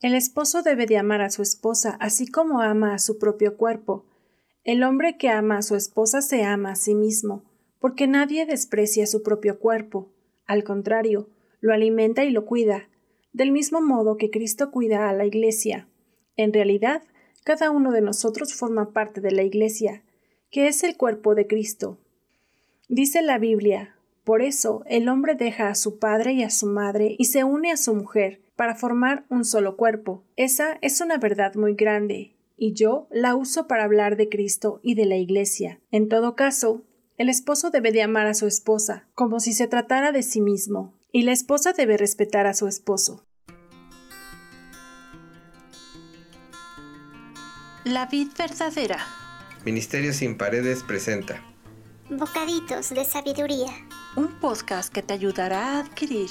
El esposo debe de amar a su esposa así como ama a su propio cuerpo. El hombre que ama a su esposa se ama a sí mismo, porque nadie desprecia su propio cuerpo. Al contrario, lo alimenta y lo cuida, del mismo modo que Cristo cuida a la Iglesia. En realidad, cada uno de nosotros forma parte de la Iglesia, que es el cuerpo de Cristo. Dice la Biblia, por eso el hombre deja a su padre y a su madre y se une a su mujer para formar un solo cuerpo. Esa es una verdad muy grande, y yo la uso para hablar de Cristo y de la Iglesia. En todo caso, el esposo debe de amar a su esposa, como si se tratara de sí mismo, y la esposa debe respetar a su esposo. La vid verdadera. Ministerio sin paredes presenta Bocaditos de sabiduría. Un podcast que te ayudará a adquirir,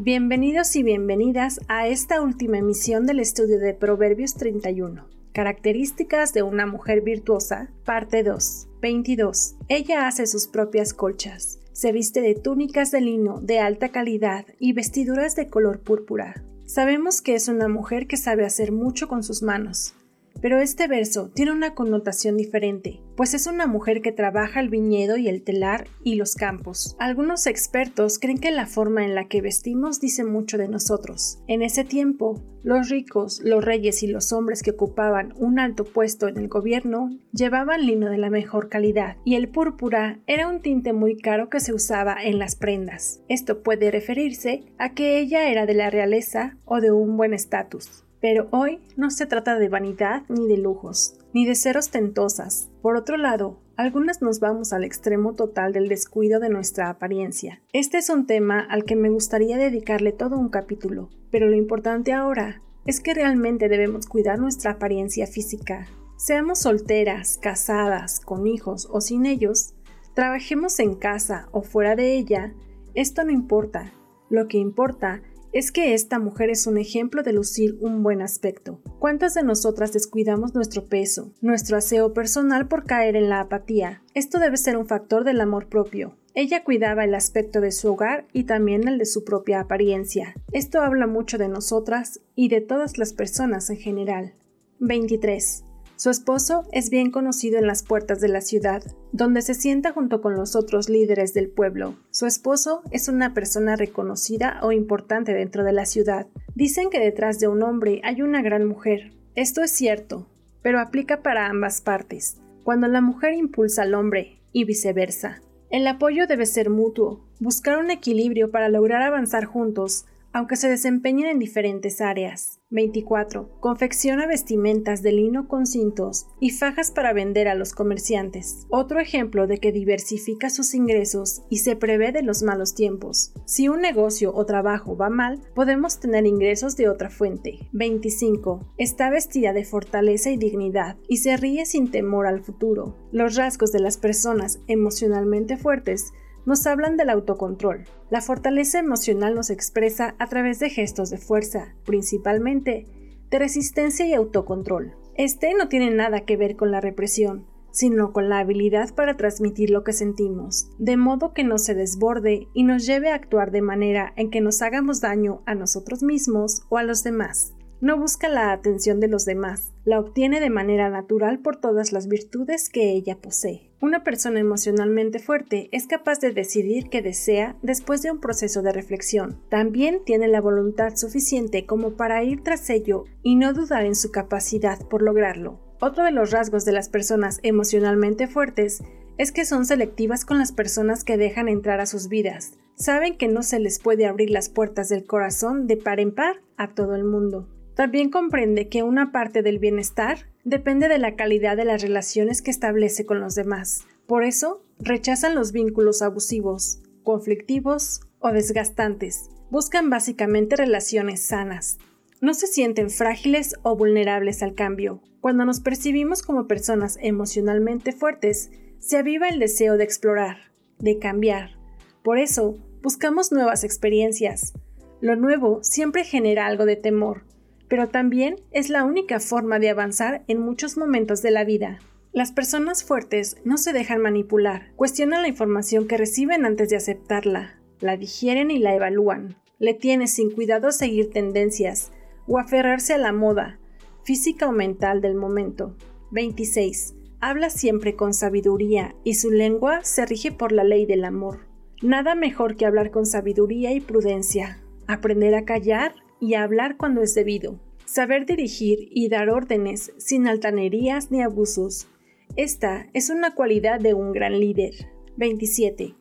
Bienvenidos y bienvenidas a esta última emisión del estudio de Proverbios 31. Características de una mujer virtuosa, parte 2. 22. Ella hace sus propias colchas. Se viste de túnicas de lino de alta calidad y vestiduras de color púrpura. Sabemos que es una mujer que sabe hacer mucho con sus manos. Pero este verso tiene una connotación diferente, pues es una mujer que trabaja el viñedo y el telar y los campos. Algunos expertos creen que la forma en la que vestimos dice mucho de nosotros. En ese tiempo, los ricos, los reyes y los hombres que ocupaban un alto puesto en el gobierno llevaban lino de la mejor calidad, y el púrpura era un tinte muy caro que se usaba en las prendas. Esto puede referirse a que ella era de la realeza o de un buen estatus. Pero hoy no se trata de vanidad ni de lujos, ni de ser ostentosas. Por otro lado, algunas nos vamos al extremo total del descuido de nuestra apariencia. Este es un tema al que me gustaría dedicarle todo un capítulo, pero lo importante ahora es que realmente debemos cuidar nuestra apariencia física. Seamos solteras, casadas, con hijos o sin ellos, trabajemos en casa o fuera de ella, esto no importa. Lo que importa es que esta mujer es un ejemplo de lucir un buen aspecto. ¿Cuántas de nosotras descuidamos nuestro peso, nuestro aseo personal por caer en la apatía? Esto debe ser un factor del amor propio. Ella cuidaba el aspecto de su hogar y también el de su propia apariencia. Esto habla mucho de nosotras y de todas las personas en general. 23. Su esposo es bien conocido en las puertas de la ciudad, donde se sienta junto con los otros líderes del pueblo. Su esposo es una persona reconocida o importante dentro de la ciudad. Dicen que detrás de un hombre hay una gran mujer. Esto es cierto, pero aplica para ambas partes, cuando la mujer impulsa al hombre y viceversa. El apoyo debe ser mutuo, buscar un equilibrio para lograr avanzar juntos, aunque se desempeñen en diferentes áreas. 24. Confecciona vestimentas de lino con cintos y fajas para vender a los comerciantes. Otro ejemplo de que diversifica sus ingresos y se prevé de los malos tiempos. Si un negocio o trabajo va mal, podemos tener ingresos de otra fuente. 25. Está vestida de fortaleza y dignidad y se ríe sin temor al futuro. Los rasgos de las personas emocionalmente fuertes nos hablan del autocontrol. La fortaleza emocional nos expresa a través de gestos de fuerza, principalmente de resistencia y autocontrol. Este no tiene nada que ver con la represión, sino con la habilidad para transmitir lo que sentimos, de modo que no se desborde y nos lleve a actuar de manera en que nos hagamos daño a nosotros mismos o a los demás. No busca la atención de los demás, la obtiene de manera natural por todas las virtudes que ella posee. Una persona emocionalmente fuerte es capaz de decidir qué desea después de un proceso de reflexión. También tiene la voluntad suficiente como para ir tras ello y no dudar en su capacidad por lograrlo. Otro de los rasgos de las personas emocionalmente fuertes es que son selectivas con las personas que dejan entrar a sus vidas. Saben que no se les puede abrir las puertas del corazón de par en par a todo el mundo. También comprende que una parte del bienestar depende de la calidad de las relaciones que establece con los demás. Por eso, rechazan los vínculos abusivos, conflictivos o desgastantes. Buscan básicamente relaciones sanas. No se sienten frágiles o vulnerables al cambio. Cuando nos percibimos como personas emocionalmente fuertes, se aviva el deseo de explorar, de cambiar. Por eso, buscamos nuevas experiencias. Lo nuevo siempre genera algo de temor, pero también es la única forma de avanzar en muchos momentos de la vida. Las personas fuertes no se dejan manipular, cuestionan la información que reciben antes de aceptarla, la digieren y la evalúan. Le tiene sin cuidado seguir tendencias o aferrarse a la moda, física o mental del momento. 26. Habla siempre con sabiduría y su lengua se rige por la ley del amor. Nada mejor que hablar con sabiduría y prudencia, aprender a callar y hablar cuando es debido, saber dirigir y dar órdenes sin altanerías ni abusos. Esta es una cualidad de un gran líder. 27.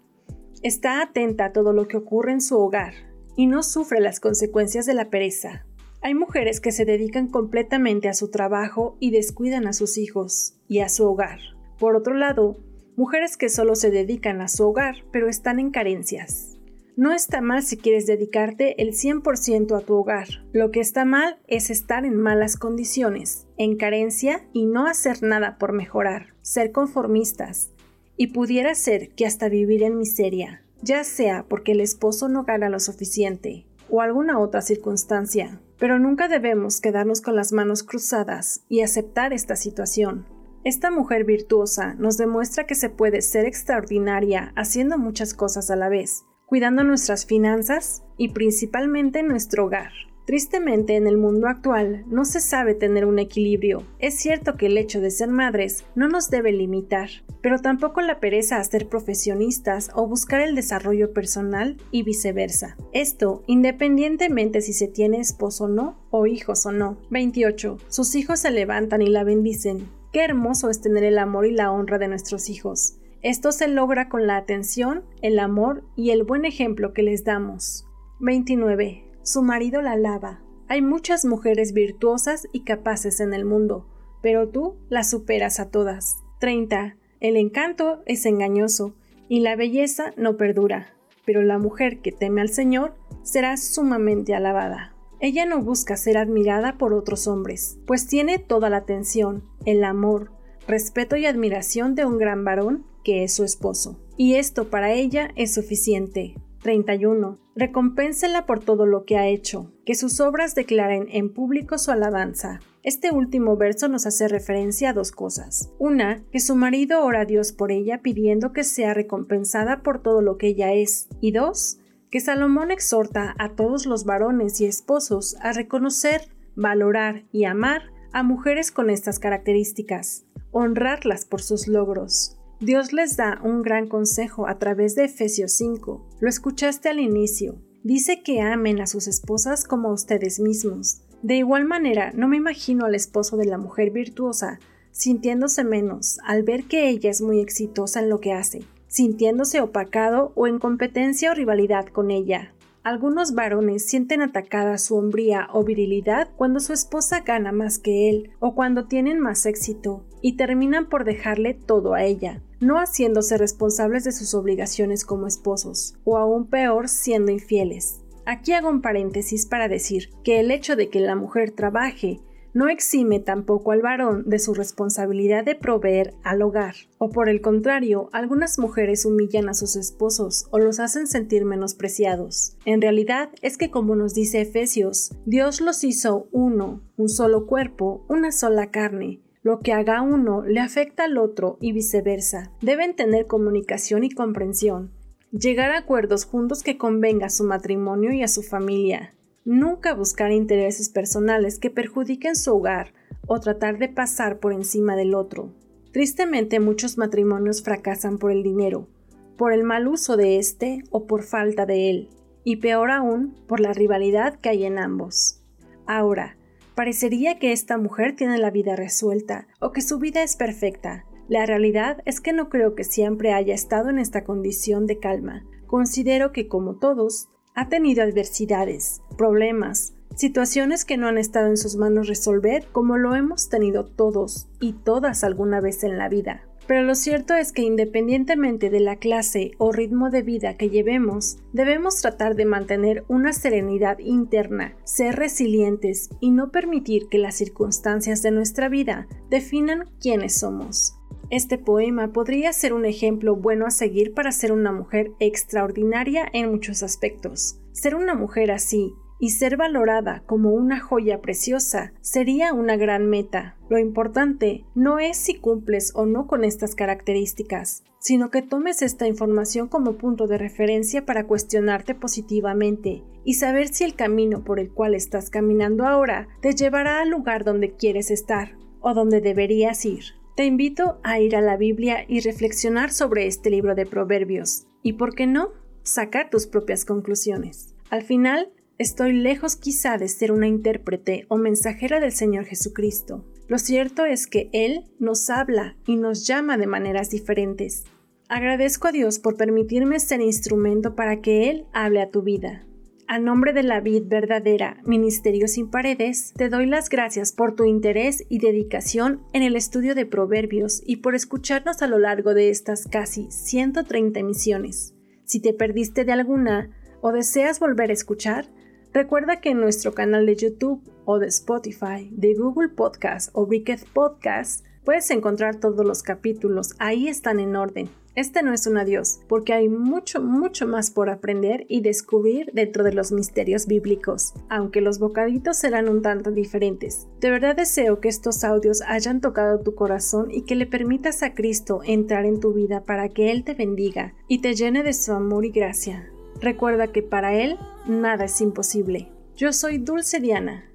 Está atenta a todo lo que ocurre en su hogar y no sufre las consecuencias de la pereza. Hay mujeres que se dedican completamente a su trabajo y descuidan a sus hijos y a su hogar. Por otro lado, mujeres que solo se dedican a su hogar pero están en carencias. No está mal si quieres dedicarte el 100% a tu hogar. Lo que está mal es estar en malas condiciones, en carencia y no hacer nada por mejorar, ser conformistas. Y pudiera ser que hasta vivir en miseria, ya sea porque el esposo no gana lo suficiente o alguna otra circunstancia. Pero nunca debemos quedarnos con las manos cruzadas y aceptar esta situación. Esta mujer virtuosa nos demuestra que se puede ser extraordinaria haciendo muchas cosas a la vez, cuidando nuestras finanzas y principalmente nuestro hogar. Tristemente, en el mundo actual no se sabe tener un equilibrio. Es cierto que el hecho de ser madres no nos debe limitar, pero tampoco la pereza a ser profesionistas o buscar el desarrollo personal y viceversa. Esto independientemente si se tiene esposo o no, o hijos o no. 28. Sus hijos se levantan y la bendicen. Qué hermoso es tener el amor y la honra de nuestros hijos. Esto se logra con la atención, el amor y el buen ejemplo que les damos. 29. Su marido la alaba. Hay muchas mujeres virtuosas y capaces en el mundo, pero tú las superas a todas. 30. El encanto es engañoso y la belleza no perdura, pero la mujer que teme al Señor será sumamente alabada. Ella no busca ser admirada por otros hombres, pues tiene toda la atención, el amor, respeto y admiración de un gran varón que es su esposo. Y esto para ella es suficiente. 31. Recompénsela por todo lo que ha hecho, que sus obras declaren en público su alabanza. Este último verso nos hace referencia a dos cosas. Una, que su marido ora a Dios por ella pidiendo que sea recompensada por todo lo que ella es. Y dos, que Salomón exhorta a todos los varones y esposos a reconocer, valorar y amar a mujeres con estas características, honrarlas por sus logros, Dios les da un gran consejo a través de Efesios 5. Lo escuchaste al inicio. Dice que amen a sus esposas como a ustedes mismos. De igual manera, no me imagino al esposo de la mujer virtuosa sintiéndose menos al ver que ella es muy exitosa en lo que hace, sintiéndose opacado o en competencia o rivalidad con ella. Algunos varones sienten atacada su hombría o virilidad cuando su esposa gana más que él o cuando tienen más éxito y terminan por dejarle todo a ella, no haciéndose responsables de sus obligaciones como esposos, o aún peor siendo infieles. Aquí hago un paréntesis para decir que el hecho de que la mujer trabaje no exime tampoco al varón de su responsabilidad de proveer al hogar, o por el contrario, algunas mujeres humillan a sus esposos o los hacen sentir menospreciados. En realidad es que como nos dice Efesios, Dios los hizo uno, un solo cuerpo, una sola carne, lo que haga uno le afecta al otro y viceversa. Deben tener comunicación y comprensión. Llegar a acuerdos juntos que convenga a su matrimonio y a su familia. Nunca buscar intereses personales que perjudiquen su hogar o tratar de pasar por encima del otro. Tristemente muchos matrimonios fracasan por el dinero, por el mal uso de éste o por falta de él, y peor aún, por la rivalidad que hay en ambos. Ahora, parecería que esta mujer tiene la vida resuelta o que su vida es perfecta. La realidad es que no creo que siempre haya estado en esta condición de calma. Considero que como todos, ha tenido adversidades, problemas, situaciones que no han estado en sus manos resolver como lo hemos tenido todos y todas alguna vez en la vida. Pero lo cierto es que independientemente de la clase o ritmo de vida que llevemos, debemos tratar de mantener una serenidad interna, ser resilientes y no permitir que las circunstancias de nuestra vida definan quiénes somos. Este poema podría ser un ejemplo bueno a seguir para ser una mujer extraordinaria en muchos aspectos. Ser una mujer así, y ser valorada como una joya preciosa sería una gran meta. Lo importante no es si cumples o no con estas características, sino que tomes esta información como punto de referencia para cuestionarte positivamente y saber si el camino por el cual estás caminando ahora te llevará al lugar donde quieres estar o donde deberías ir. Te invito a ir a la Biblia y reflexionar sobre este libro de Proverbios y, ¿por qué no?, sacar tus propias conclusiones. Al final, Estoy lejos quizá de ser una intérprete o mensajera del Señor Jesucristo. Lo cierto es que Él nos habla y nos llama de maneras diferentes. Agradezco a Dios por permitirme ser instrumento para que Él hable a tu vida. A nombre de la vid verdadera, Ministerio sin paredes, te doy las gracias por tu interés y dedicación en el estudio de Proverbios y por escucharnos a lo largo de estas casi 130 emisiones. Si te perdiste de alguna o deseas volver a escuchar, Recuerda que en nuestro canal de YouTube o de Spotify, de Google Podcast o Wicked Podcast, puedes encontrar todos los capítulos. Ahí están en orden. Este no es un adiós, porque hay mucho, mucho más por aprender y descubrir dentro de los misterios bíblicos, aunque los bocaditos serán un tanto diferentes. De verdad deseo que estos audios hayan tocado tu corazón y que le permitas a Cristo entrar en tu vida para que Él te bendiga y te llene de su amor y gracia. Recuerda que para Él nada es imposible. Yo soy Dulce Diana.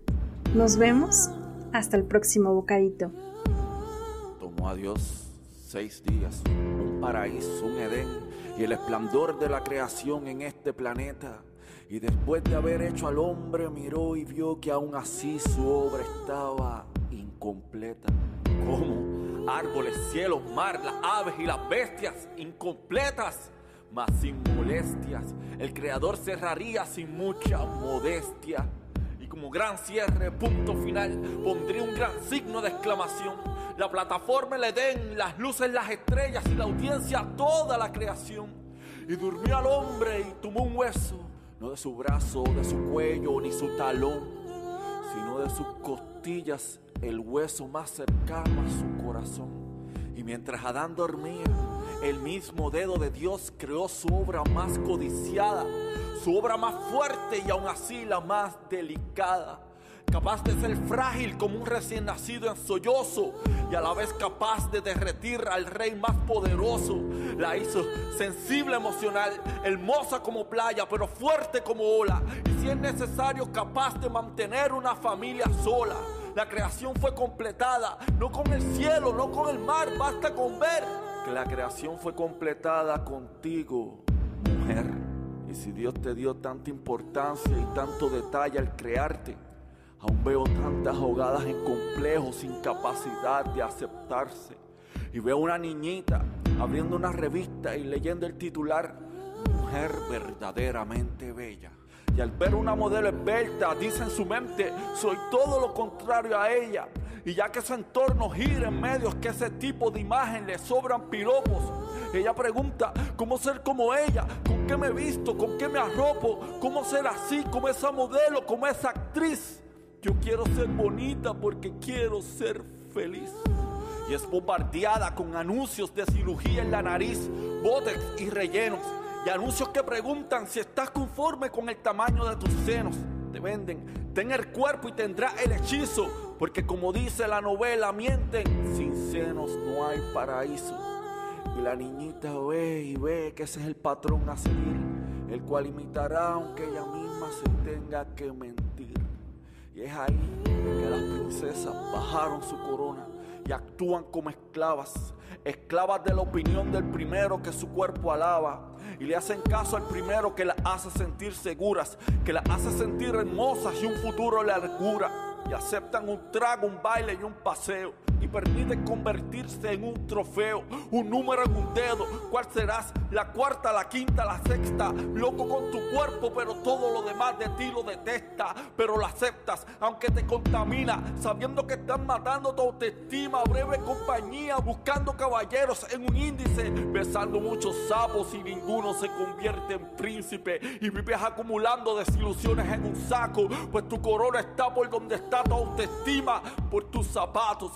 Nos vemos hasta el próximo bocadito. Tomó a Dios seis días, un paraíso, un Edén y el esplendor de la creación en este planeta. Y después de haber hecho al hombre, miró y vio que aún así su obra estaba incompleta. ¿Cómo? Árboles, cielos, mar, las aves y las bestias incompletas mas sin molestias. El creador cerraría sin mucha modestia. Y como gran cierre, punto final, pondría un gran signo de exclamación. La plataforma le den, las luces, las estrellas y la audiencia, toda la creación. Y durmió al hombre y tomó un hueso, no de su brazo, de su cuello, ni su talón, sino de sus costillas, el hueso más cercano a su corazón. Y mientras Adán dormía, el mismo dedo de Dios creó su obra más codiciada, su obra más fuerte y aún así la más delicada. Capaz de ser frágil como un recién nacido en sollozo y a la vez capaz de derretir al rey más poderoso. La hizo sensible emocional, hermosa como playa, pero fuerte como ola. Y si es necesario, capaz de mantener una familia sola. La creación fue completada, no con el cielo, no con el mar, basta con ver que la creación fue completada contigo, mujer. Y si Dios te dio tanta importancia y tanto detalle al crearte, aún veo tantas ahogadas en complejos, sin capacidad de aceptarse. Y veo una niñita abriendo una revista y leyendo el titular, Mujer verdaderamente bella. Y al ver una modelo esbelta, dice en su mente, soy todo lo contrario a ella. Y ya que su entorno gira en medios que ese tipo de imagen le sobran piropos, ella pregunta, ¿cómo ser como ella? ¿Con qué me visto? ¿Con qué me arropo? ¿Cómo ser así como esa modelo, como esa actriz? Yo quiero ser bonita porque quiero ser feliz. Y es bombardeada con anuncios de cirugía en la nariz, bótex y rellenos. Y anuncios que preguntan si estás conforme con el tamaño de tus senos. Te venden, ten el cuerpo y tendrás el hechizo porque como dice la novela, mienten, sin senos no hay paraíso. Y la niñita ve y ve que ese es el patrón a seguir, el cual imitará aunque ella misma se tenga que mentir. Y es ahí que las princesas bajaron su corona y actúan como esclavas, esclavas de la opinión del primero que su cuerpo alaba. Y le hacen caso al primero que las hace sentir seguras, que las hace sentir hermosas y un futuro le argura y aceptan un trago, un baile y un paseo. Permite convertirse en un trofeo, un número en un dedo. ¿Cuál serás? La cuarta, la quinta, la sexta. Loco con tu cuerpo, pero todo lo demás de ti lo detesta. Pero lo aceptas, aunque te contamina, sabiendo que están matando tu autoestima. Breve compañía, buscando caballeros en un índice, besando muchos sapos y ninguno se convierte en príncipe. Y vives acumulando desilusiones en un saco, pues tu corona está por donde está tu autoestima, por tus zapatos,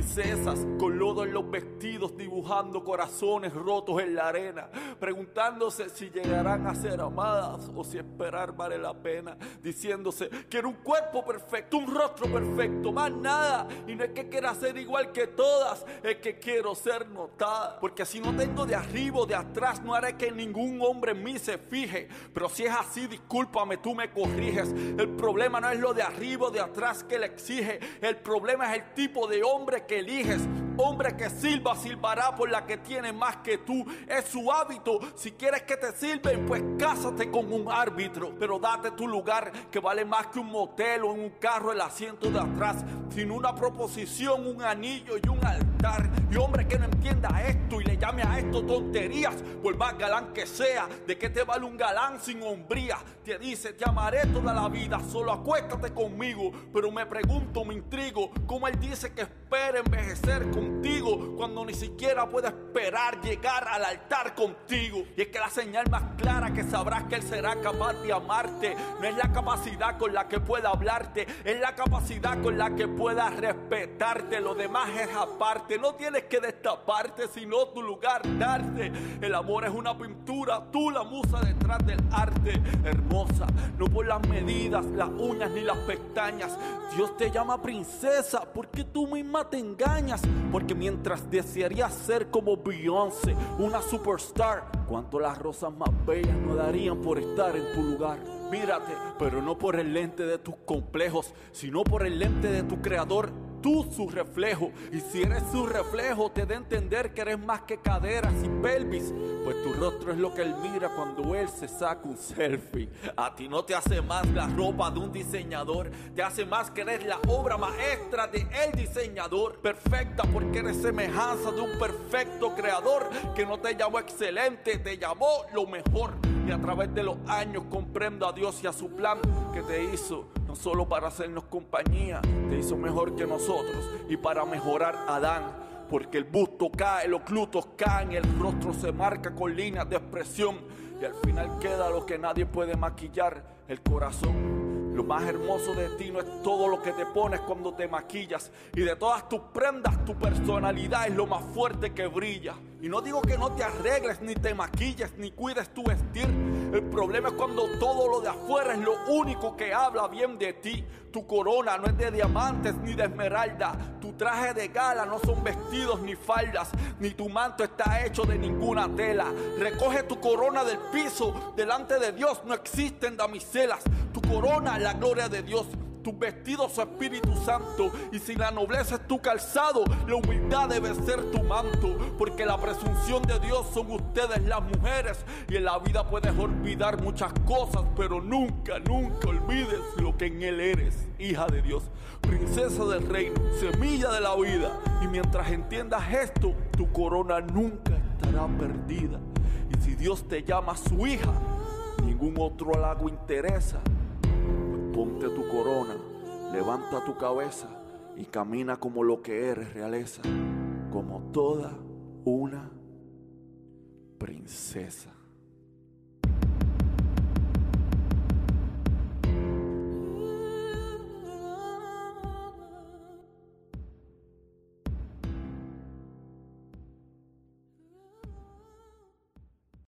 princesas con lodo en los vestidos, dibujando corazones rotos en la arena, preguntándose si llegarán a ser amadas o si esperar vale la pena, diciéndose quiero un cuerpo perfecto, un rostro perfecto, más nada, y no es que quiera ser igual que todas, es que quiero ser notada, porque si no tengo de arriba o de atrás, no haré que ningún hombre en mí se fije, pero si es así, discúlpame, tú me corriges, el problema no es lo de arriba o de atrás que le exige, el problema es el tipo de hombre que eliges. Hombre que silba, silbará por la que tiene más que tú. Es su hábito. Si quieres que te sirven, pues cásate con un árbitro. Pero date tu lugar, que vale más que un motel o en un carro el asiento de atrás. Sin una proposición, un anillo y un altar. Y hombre que no entienda esto y le llame a esto tonterías, por más galán que sea, ¿de qué te vale un galán sin hombría? Te dice, te amaré toda la vida, solo acuéstate conmigo. Pero me pregunto, me intrigo, ¿cómo él dice que espera envejecer contigo cuando ni siquiera puede esperar llegar al altar contigo? Y es que la señal más clara que sabrás que él será capaz de amarte no es la capacidad con la que pueda hablarte, es la capacidad con la que pueda respetarte. Lo demás es aparte, no tienes que destaparte, sino tu lugar darte. El amor es una pintura, tú la musa detrás del arte. Hermosa, no por las medidas, las uñas ni las pestañas. Dios te llama princesa porque tú misma te engañas. Porque mientras desearías ser como Beyoncé, una superstar, cuánto las rosas más bellas no darían por estar en tu lugar. Mírate, pero no por el lente de tus complejos, sino por el lente de tu creador tú su reflejo. Y si eres su reflejo, te da a entender que eres más que caderas y pelvis. Pues tu rostro es lo que él mira cuando él se saca un selfie. A ti no te hace más la ropa de un diseñador, te hace más que eres la obra maestra de el diseñador. Perfecta porque eres semejanza de un perfecto creador que no te llamó excelente, te llamó lo mejor. Y a través de los años comprendo a Dios y a su plan que te hizo no solo para hacernos compañía, te hizo mejor que nosotros y para mejorar a Adán. Porque el busto cae, los glutos caen, el rostro se marca con líneas de expresión y al final queda lo que nadie puede maquillar, el corazón. Lo más hermoso de ti no es todo lo que te pones cuando te maquillas. Y de todas tus prendas, tu personalidad es lo más fuerte que brilla. Y no digo que no te arregles, ni te maquilles, ni cuides tu vestir. El problema es cuando todo lo de afuera es lo único que habla bien de ti. Tu corona no es de diamantes ni de esmeralda. Tu traje de gala no son vestidos ni faldas. Ni tu manto está hecho de ninguna tela. Recoge tu corona del piso. Delante de Dios no existen damiselas. Tu corona es la gloria de Dios. Tu vestido su Espíritu Santo. Y si la nobleza es tu calzado, la humildad debe ser tu manto. Porque la presunción de Dios son ustedes las mujeres. Y en la vida puedes olvidar muchas cosas, pero nunca, nunca olvides lo que en Él eres. Hija de Dios, princesa del reino, semilla de la vida. Y mientras entiendas esto, tu corona nunca estará perdida. Y si Dios te llama su hija, ningún otro halago interesa. Ponte tu corona, levanta tu cabeza y camina como lo que eres, realeza, como toda una princesa.